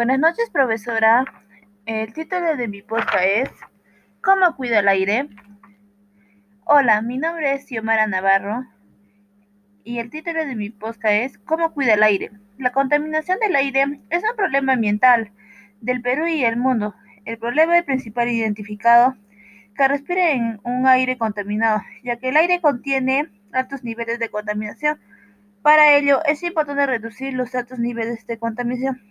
Buenas noches, profesora. El título de mi podcast es ¿Cómo cuida el aire? Hola, mi nombre es Xiomara Navarro y el título de mi podcast es ¿Cómo cuida el aire? La contaminación del aire es un problema ambiental del Perú y el mundo. El problema principal identificado que respira en un aire contaminado, ya que el aire contiene altos niveles de contaminación. Para ello, es importante reducir los altos niveles de contaminación.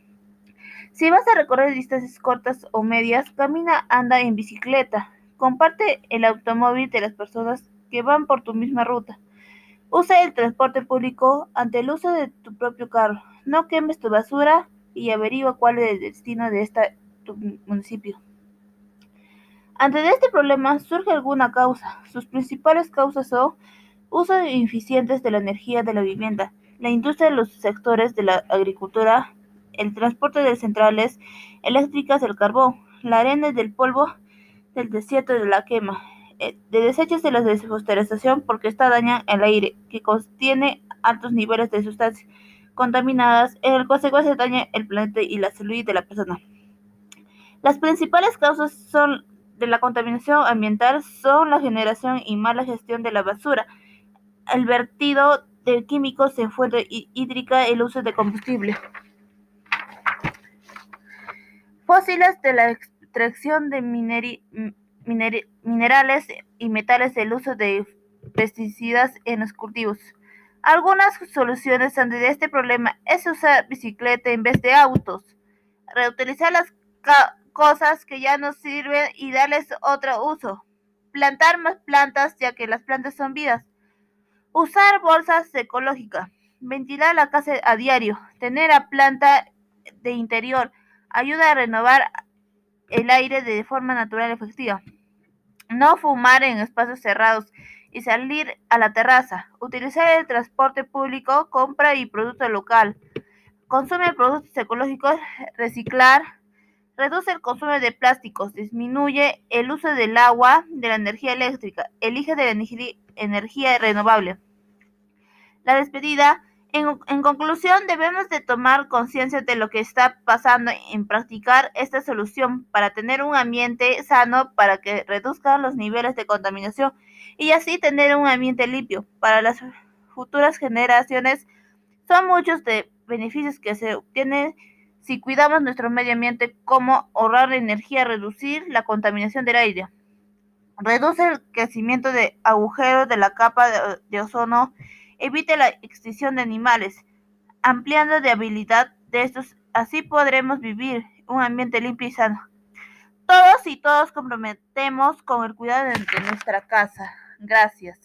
Si vas a recorrer distancias cortas o medias, camina, anda en bicicleta. Comparte el automóvil de las personas que van por tu misma ruta. Usa el transporte público ante el uso de tu propio carro. No quemes tu basura y averigua cuál es el destino de este tu municipio. Ante este problema surge alguna causa. Sus principales causas son uso ineficientes de la energía de la vivienda, la industria de los sectores de la agricultura, el transporte de centrales eléctricas del carbón, la arena del polvo del desierto de la quema, eh, de desechos de la deforestación porque esta daña el aire, que contiene altos niveles de sustancias contaminadas, en el consecuencia daña el planeta y la salud de la persona. Las principales causas son de la contaminación ambiental son la generación y mala gestión de la basura, el vertido de químicos en fuente hídrica, el uso de combustible fósiles de la extracción de minerales y metales, el uso de pesticidas en los cultivos. Algunas soluciones ante este problema es usar bicicleta en vez de autos, reutilizar las cosas que ya no sirven y darles otro uso, plantar más plantas ya que las plantas son vidas, usar bolsas ecológicas, ventilar la casa a diario, tener a planta de interior, Ayuda a renovar el aire de forma natural y efectiva. No fumar en espacios cerrados y salir a la terraza. Utilizar el transporte público, compra y producto local. Consume productos ecológicos, reciclar. Reduce el consumo de plásticos, disminuye el uso del agua, de la energía eléctrica, elige de la energía renovable. La despedida en, conclusión, debemos de tomar conciencia de lo que está pasando en practicar esta solución para tener un ambiente sano, para que reduzcan los niveles de contaminación y así tener un ambiente limpio para las futuras generaciones. Son muchos de beneficios que se obtienen si cuidamos nuestro medio ambiente, como ahorrar energía, reducir la contaminación del aire, reduce el crecimiento de agujeros de la capa de ozono evite la extinción de animales, ampliando la habilidad de estos, así podremos vivir un ambiente limpio y sano. Todos y todos comprometemos con el cuidado de nuestra casa. Gracias.